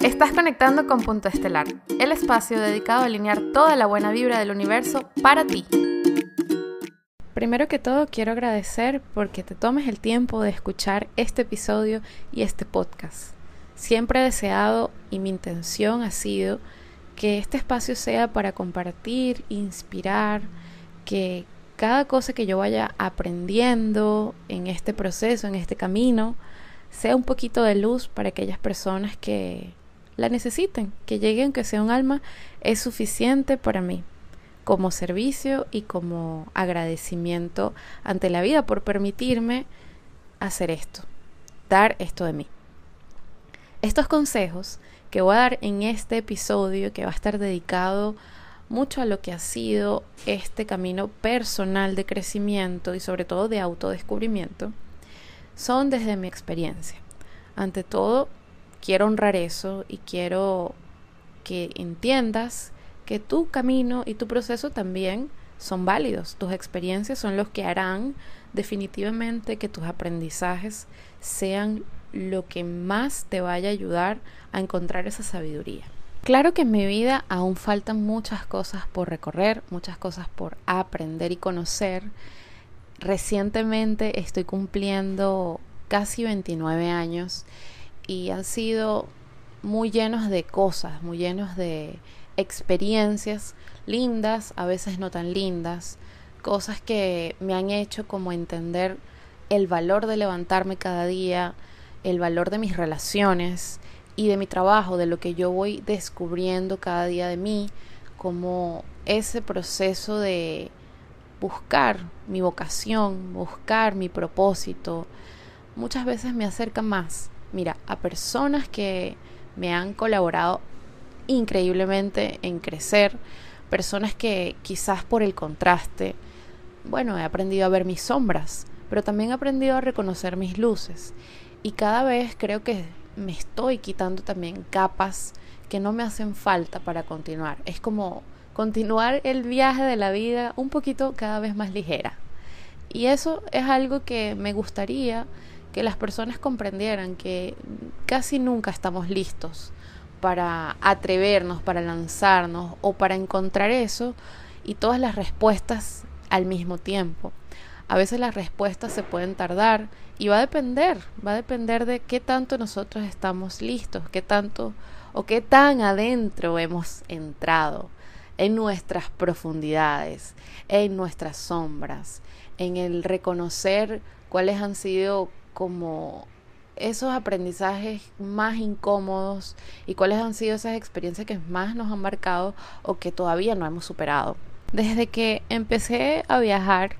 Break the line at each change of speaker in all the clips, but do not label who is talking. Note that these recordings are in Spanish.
Estás conectando con Punto Estelar, el espacio dedicado a alinear toda la buena vibra del universo para ti. Primero que todo quiero agradecer porque te tomes el tiempo de escuchar este episodio y este podcast. Siempre he deseado y mi intención ha sido que este espacio sea para compartir, inspirar, que cada cosa que yo vaya aprendiendo en este proceso, en este camino, sea un poquito de luz para aquellas personas que la necesiten, que lleguen, que sea un alma, es suficiente para mí como servicio y como agradecimiento ante la vida por permitirme hacer esto, dar esto de mí. Estos consejos que voy a dar en este episodio, que va a estar dedicado mucho a lo que ha sido este camino personal de crecimiento y sobre todo de autodescubrimiento, son desde mi experiencia. Ante todo, quiero honrar eso y quiero que entiendas que tu camino y tu proceso también son válidos. Tus experiencias son los que harán definitivamente que tus aprendizajes sean lo que más te vaya a ayudar a encontrar esa sabiduría. Claro que en mi vida aún faltan muchas cosas por recorrer, muchas cosas por aprender y conocer. Recientemente estoy cumpliendo casi 29 años y han sido muy llenos de cosas, muy llenos de experiencias lindas, a veces no tan lindas, cosas que me han hecho como entender el valor de levantarme cada día, el valor de mis relaciones y de mi trabajo, de lo que yo voy descubriendo cada día de mí, como ese proceso de buscar mi vocación, buscar mi propósito, muchas veces me acerca más, mira, a personas que me han colaborado increíblemente en crecer, personas que quizás por el contraste, bueno, he aprendido a ver mis sombras, pero también he aprendido a reconocer mis luces y cada vez creo que me estoy quitando también capas que no me hacen falta para continuar. Es como continuar el viaje de la vida un poquito cada vez más ligera. Y eso es algo que me gustaría que las personas comprendieran que casi nunca estamos listos para atrevernos, para lanzarnos o para encontrar eso y todas las respuestas al mismo tiempo. A veces las respuestas se pueden tardar y va a depender, va a depender de qué tanto nosotros estamos listos, qué tanto o qué tan adentro hemos entrado en nuestras profundidades, en nuestras sombras, en el reconocer cuáles han sido como esos aprendizajes más incómodos y cuáles han sido esas experiencias que más nos han marcado o que todavía no hemos superado. Desde que empecé a viajar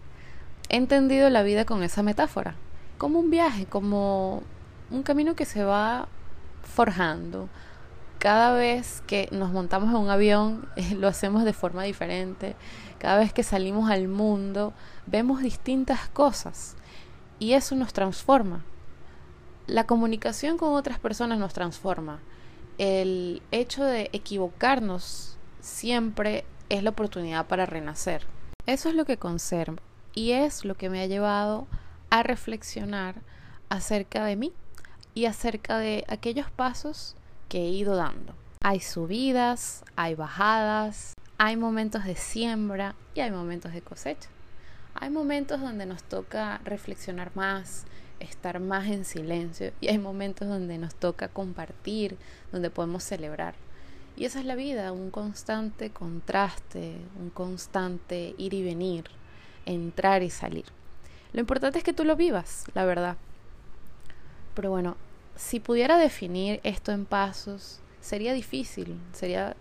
he entendido la vida con esa metáfora, como un viaje, como un camino que se va forjando. Cada vez que nos montamos en un avión lo hacemos de forma diferente. Cada vez que salimos al mundo vemos distintas cosas y eso nos transforma. La comunicación con otras personas nos transforma. El hecho de equivocarnos siempre es la oportunidad para renacer. Eso es lo que conservo y es lo que me ha llevado a reflexionar acerca de mí y acerca de aquellos pasos que he ido dando. Hay subidas, hay bajadas, hay momentos de siembra y hay momentos de cosecha. Hay momentos donde nos toca reflexionar más, estar más en silencio y hay momentos donde nos toca compartir, donde podemos celebrar. Y esa es la vida, un constante contraste, un constante ir y venir entrar y salir. Lo importante es que tú lo vivas, la verdad. Pero bueno, si pudiera definir esto en pasos, sería difícil, sería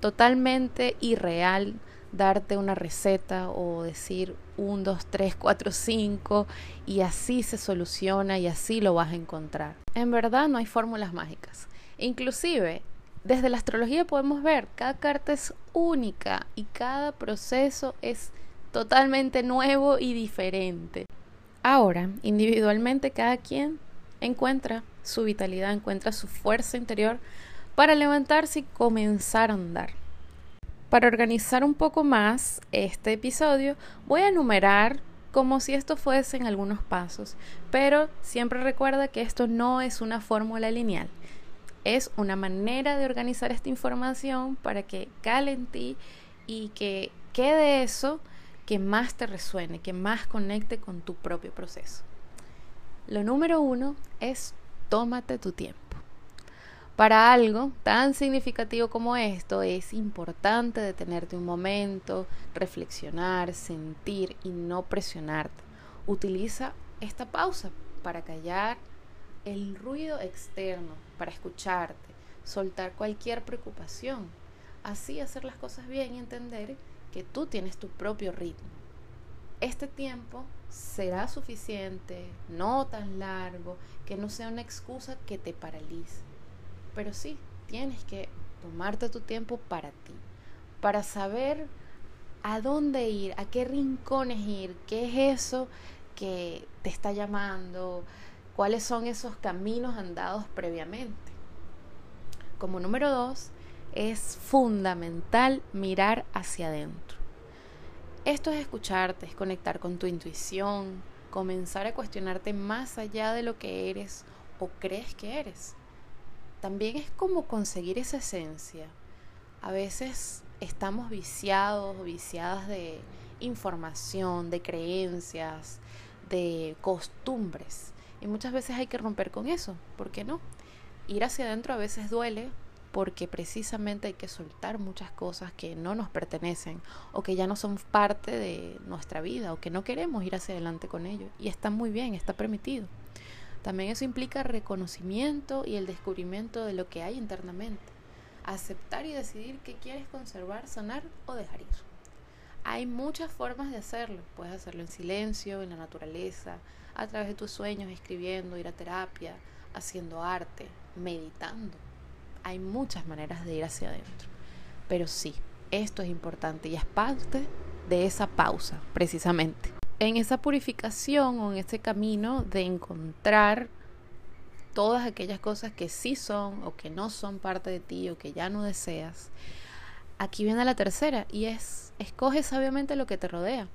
totalmente irreal darte una receta o decir un, dos, tres, cuatro, cinco y así se soluciona y así lo vas a encontrar. En verdad no hay fórmulas mágicas. Inclusive, desde la astrología podemos ver, cada carta es única y cada proceso es totalmente nuevo y diferente. Ahora, individualmente, cada quien encuentra su vitalidad, encuentra su fuerza interior para levantarse y comenzar a andar. Para organizar un poco más este episodio, voy a enumerar como si esto fuesen algunos pasos, pero siempre recuerda que esto no es una fórmula lineal. Es una manera de organizar esta información para que cale en ti y que quede eso que más te resuene, que más conecte con tu propio proceso. Lo número uno es tómate tu tiempo. Para algo tan significativo como esto es importante detenerte un momento, reflexionar, sentir y no presionarte. Utiliza esta pausa para callar el ruido externo, para escucharte, soltar cualquier preocupación, así hacer las cosas bien y entender que tú tienes tu propio ritmo. Este tiempo será suficiente, no tan largo, que no sea una excusa que te paralice pero sí, tienes que tomarte tu tiempo para ti, para saber a dónde ir, a qué rincones ir, qué es eso que te está llamando, cuáles son esos caminos andados previamente. Como número dos, es fundamental mirar hacia adentro. Esto es escucharte, es conectar con tu intuición, comenzar a cuestionarte más allá de lo que eres o crees que eres también es como conseguir esa esencia. A veces estamos viciados viciadas de información, de creencias, de costumbres. Y muchas veces hay que romper con eso. ¿Por qué no? Ir hacia adentro a veces duele porque precisamente hay que soltar muchas cosas que no nos pertenecen o que ya no son parte de nuestra vida o que no queremos ir hacia adelante con ello. Y está muy bien, está permitido. También eso implica reconocimiento y el descubrimiento de lo que hay internamente. Aceptar y decidir qué quieres conservar, sanar o dejar ir. Hay muchas formas de hacerlo. Puedes hacerlo en silencio, en la naturaleza, a través de tus sueños, escribiendo, ir a terapia, haciendo arte, meditando. Hay muchas maneras de ir hacia adentro. Pero sí, esto es importante y es parte de esa pausa, precisamente en esa purificación o en ese camino de encontrar todas aquellas cosas que sí son o que no son parte de ti o que ya no deseas, aquí viene la tercera y es escoge sabiamente lo que te rodea.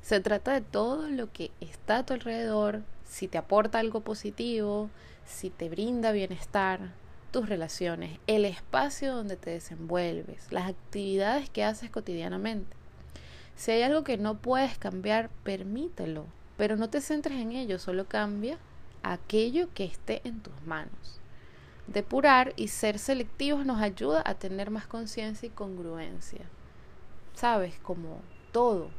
Se trata de todo lo que está a tu alrededor, si te aporta algo positivo, si te brinda bienestar, tus relaciones, el espacio donde te desenvuelves, las actividades que haces cotidianamente. Si hay algo que no puedes cambiar, permítelo, pero no te centres en ello, solo cambia aquello que esté en tus manos. Depurar y ser selectivos nos ayuda a tener más conciencia y congruencia. Sabes, como todo,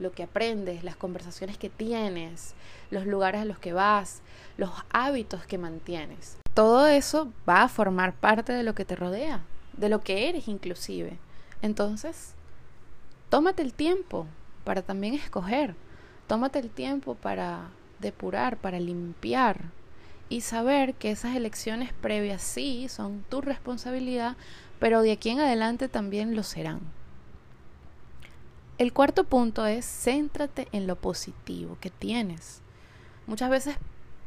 lo que aprendes, las conversaciones que tienes, los lugares a los que vas, los hábitos que mantienes. Todo eso va a formar parte de lo que te rodea, de lo que eres inclusive. Entonces, tómate el tiempo para también escoger. Tómate el tiempo para depurar, para limpiar y saber que esas elecciones previas sí son tu responsabilidad, pero de aquí en adelante también lo serán. El cuarto punto es céntrate en lo positivo que tienes. Muchas veces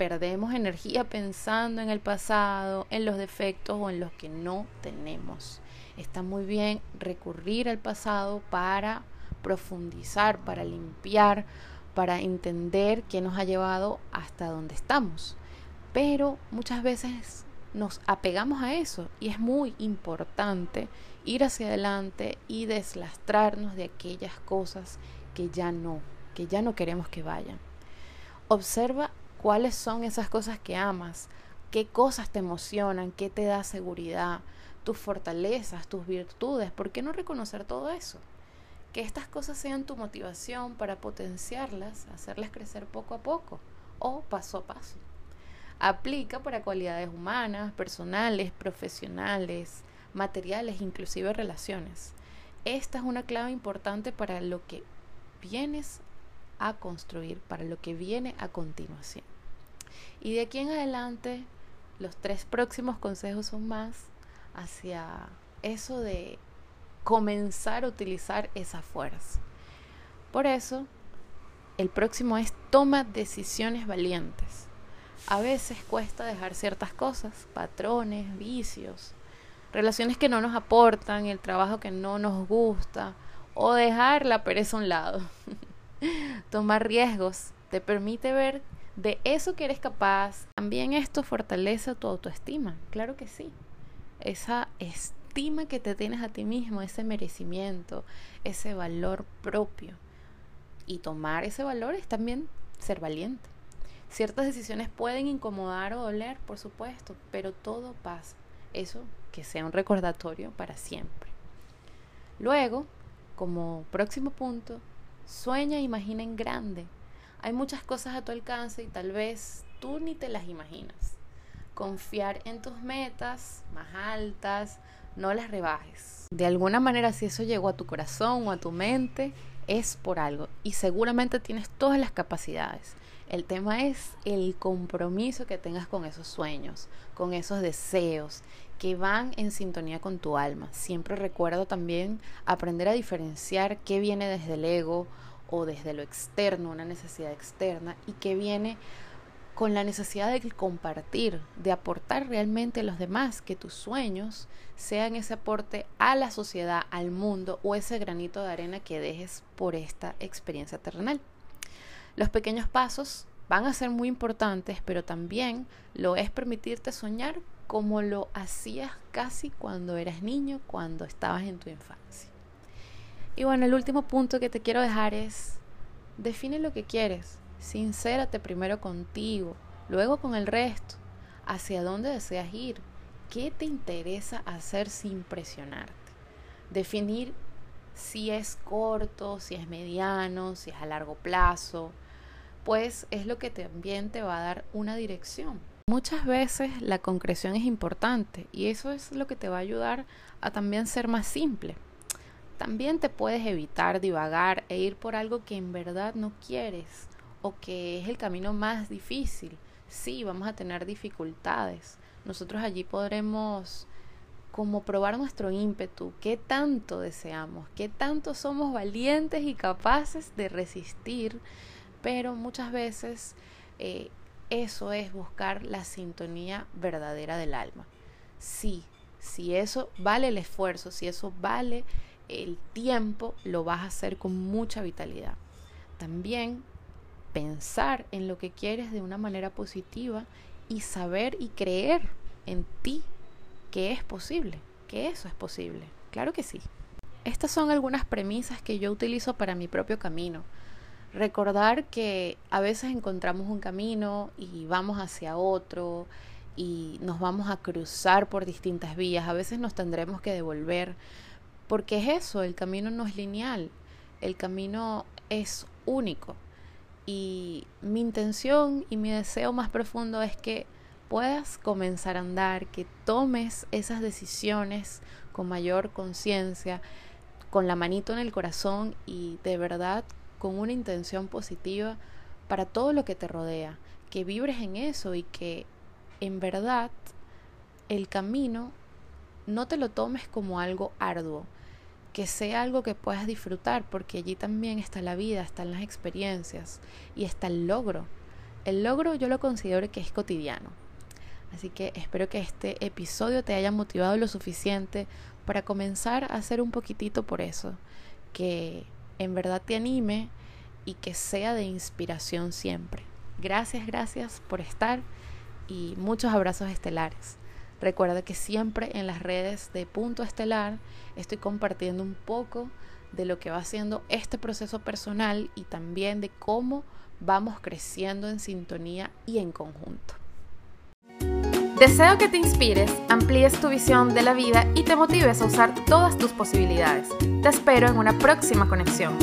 perdemos energía pensando en el pasado, en los defectos o en los que no tenemos. Está muy bien recurrir al pasado para profundizar, para limpiar, para entender qué nos ha llevado hasta donde estamos. Pero muchas veces nos apegamos a eso y es muy importante ir hacia adelante y deslastrarnos de aquellas cosas que ya no, que ya no queremos que vayan. Observa cuáles son esas cosas que amas, qué cosas te emocionan, qué te da seguridad, tus fortalezas, tus virtudes. ¿Por qué no reconocer todo eso? Que estas cosas sean tu motivación para potenciarlas, hacerlas crecer poco a poco o paso a paso. Aplica para cualidades humanas, personales, profesionales, materiales, inclusive relaciones. Esta es una clave importante para lo que vienes a construir, para lo que viene a continuación. Y de aquí en adelante, los tres próximos consejos son más hacia eso de comenzar a utilizar esa fuerza. Por eso, el próximo es toma decisiones valientes. A veces cuesta dejar ciertas cosas, patrones, vicios, relaciones que no nos aportan, el trabajo que no nos gusta o dejar la pereza a un lado. Tomar riesgos te permite ver de eso que eres capaz. También esto fortalece tu autoestima, claro que sí. esa estima que te tienes a ti mismo, ese merecimiento, ese valor propio. Y tomar ese valor es también ser valiente. Ciertas decisiones pueden incomodar o doler, por supuesto, pero todo pasa. Eso que sea un recordatorio para siempre. Luego, como próximo punto, sueña e imagina en grande. Hay muchas cosas a tu alcance y tal vez tú ni te las imaginas. Confiar en tus metas más altas, no las rebajes. De alguna manera, si eso llegó a tu corazón o a tu mente, es por algo y seguramente tienes todas las capacidades. El tema es el compromiso que tengas con esos sueños, con esos deseos que van en sintonía con tu alma. Siempre recuerdo también aprender a diferenciar qué viene desde el ego o desde lo externo, una necesidad externa, y qué viene con la necesidad de compartir, de aportar realmente a los demás, que tus sueños sean ese aporte a la sociedad, al mundo o ese granito de arena que dejes por esta experiencia terrenal. Los pequeños pasos van a ser muy importantes, pero también lo es permitirte soñar como lo hacías casi cuando eras niño, cuando estabas en tu infancia. Y bueno, el último punto que te quiero dejar es, define lo que quieres, sincérate primero contigo, luego con el resto, hacia dónde deseas ir, qué te interesa hacer sin presionarte. Definir si es corto, si es mediano, si es a largo plazo, pues es lo que también te va a dar una dirección. Muchas veces la concreción es importante y eso es lo que te va a ayudar a también ser más simple. También te puedes evitar divagar e ir por algo que en verdad no quieres o que es el camino más difícil. Sí, vamos a tener dificultades. Nosotros allí podremos como probar nuestro ímpetu, qué tanto deseamos, qué tanto somos valientes y capaces de resistir pero muchas veces eh, eso es buscar la sintonía verdadera del alma. Sí, si eso vale el esfuerzo, si eso vale el tiempo, lo vas a hacer con mucha vitalidad. También pensar en lo que quieres de una manera positiva y saber y creer en ti que es posible, que eso es posible. Claro que sí. Estas son algunas premisas que yo utilizo para mi propio camino recordar que a veces encontramos un camino y vamos hacia otro y nos vamos a cruzar por distintas vías, a veces nos tendremos que devolver, porque es eso, el camino no es lineal, el camino es único. Y mi intención y mi deseo más profundo es que puedas comenzar a andar, que tomes esas decisiones con mayor conciencia, con la manito en el corazón y de verdad con una intención positiva para todo lo que te rodea, que vibres en eso y que en verdad el camino no te lo tomes como algo arduo, que sea algo que puedas disfrutar, porque allí también está la vida, están las experiencias y está el logro. El logro yo lo considero que es cotidiano. Así que espero que este episodio te haya motivado lo suficiente para comenzar a hacer un poquitito por eso, que en verdad te anime y que sea de inspiración siempre. Gracias, gracias por estar y muchos abrazos estelares. Recuerda que siempre en las redes de Punto Estelar estoy compartiendo un poco de lo que va haciendo este proceso personal y también de cómo vamos creciendo en sintonía y en conjunto.
Deseo que te inspires, amplíes tu visión de la vida y te motives a usar todas tus posibilidades. Te espero en una próxima conexión.